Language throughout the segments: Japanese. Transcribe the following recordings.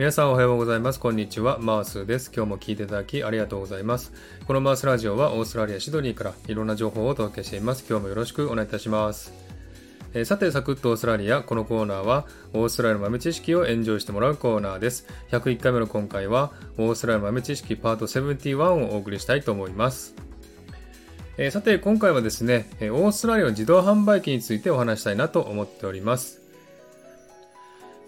皆さんおはようございます。こんにちは。マースです。今日も聞いていただきありがとうございます。このマースラジオはオーストラリア・シドニーからいろんな情報をお届けしています。今日もよろしくお願いいたします。えー、さて、サクッとオーストラリア。このコーナーはオーストラリアの豆知識をエンジョイしてもらうコーナーです。101回目の今回はオーストラリアの豆知識パート71をお送りしたいと思います。えー、さて、今回はですね、オーストラリアの自動販売機についてお話したいなと思っております。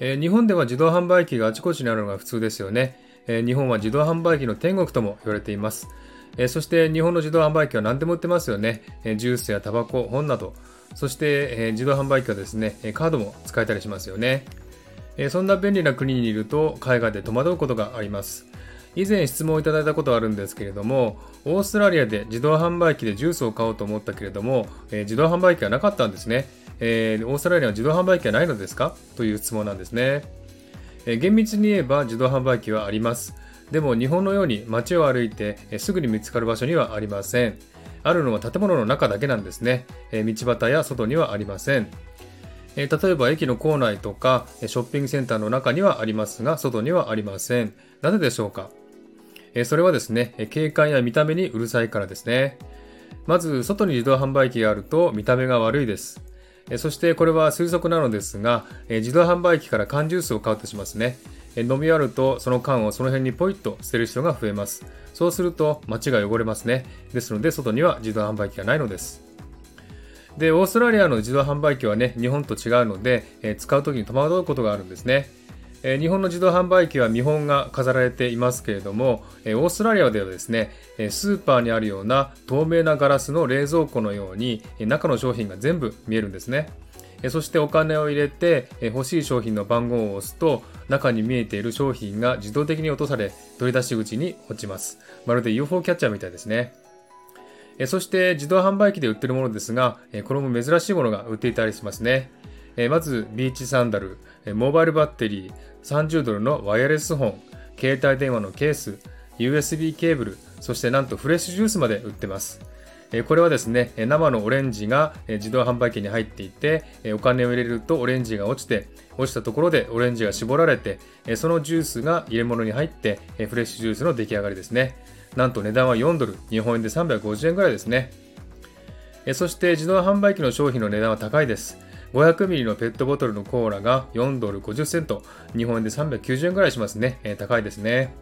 えー、日本では自動販売機があちこちにあるのが普通ですよね。えー、日本は自動販売機の天国とも言われています。えー、そして日本の自動販売機は何でも売ってますよね。えジュースやタバコ、本など。そして、え自動販売機はですね、カードも使えたりしますよね。えそんな便利な国にいると海外で戸惑うことがあります。以前質問をいただいたことあるんですけれども、オーストラリアで自動販売機でジュースを買おうと思ったけれども、え自動販売機はなかったんですね。えー、オーストラリアは自動販売機はないのですか？という質問なんですね、えー、厳密に言えば自動販売機はあります。でも日本のように街を歩いて、えー、すぐに見つかる場所にはありません。あるのは建物の中だけなんですね、え、道端や外にはありません。え例えば駅の構内とかショッピングセンターの中にはありますが外にはありません。なぜでしょうか？えそれはですね景観や見た目にうるさいからですね。まず外に自動販売機があると見た目が悪いです。そしてこれは推測なのですが、自動販売機から缶ジュースを買うとしますね。飲み終わるとその缶をその辺にポイッと捨てる人が増えます。そうすると街が汚れますね。ですので外には自動販売機がないのです。で、オーストラリアの自動販売機はね、日本と違うので、使う時に戸惑うことがあるんですね。え日本の自動販売機は見本が飾られていますけれども、えオーストラリアではですね、えスーパーにあるような透明なガラスの冷蔵庫のように、え中の商品が全部見えるんですね。えそしてお金を入れて、え欲しい商品の番号を押すと、中に見えている商品が自動的に落とされ、取り出し口に落ちます。まるで UFO キャッチャーみたいですね。そして自動販売機で売ってるものですが、これも珍しいものが売っていたりしますね。えまずビーチサンダル、えモバイルバッテリー、30ドルのワイヤレス本、携帯電話のケース、USB ケーブル、そしてなんとフレッシュジュースまで売ってます。これはですね、生のオレンジが自動販売機に入っていて、お金を入れるとオレンジが落ちて、落ちたところでオレンジが絞られて、そのジュースが入れ物に入って、フレッシュジュースの出来上がりですね。なんと値段は4ドル、日本円で350円ぐらいですね。そして自動販売機の商品の値段は高いです。500ミリのペットボトルのコーラが4ドル50セント、日本円で390円ぐらいしますね。えー、高いですね。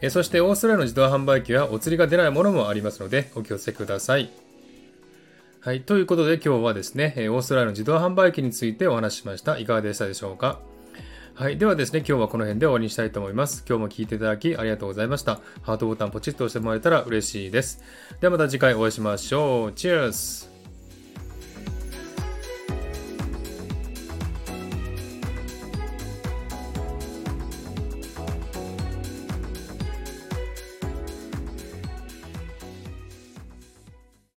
えー、そしてオーストラリアの自動販売機はお釣りが出ないものもありますのでお気をつけください。はい。ということで今日はですね、オーストラリアの自動販売機についてお話ししました。いかがでしたでしょうか？はい。ではですね、今日はこの辺で終わりにしたいと思います。今日も聴いていただきありがとうございました。ハートボタンポチッと押してもらえたら嬉しいです。ではまた次回お会いしましょう。チェアス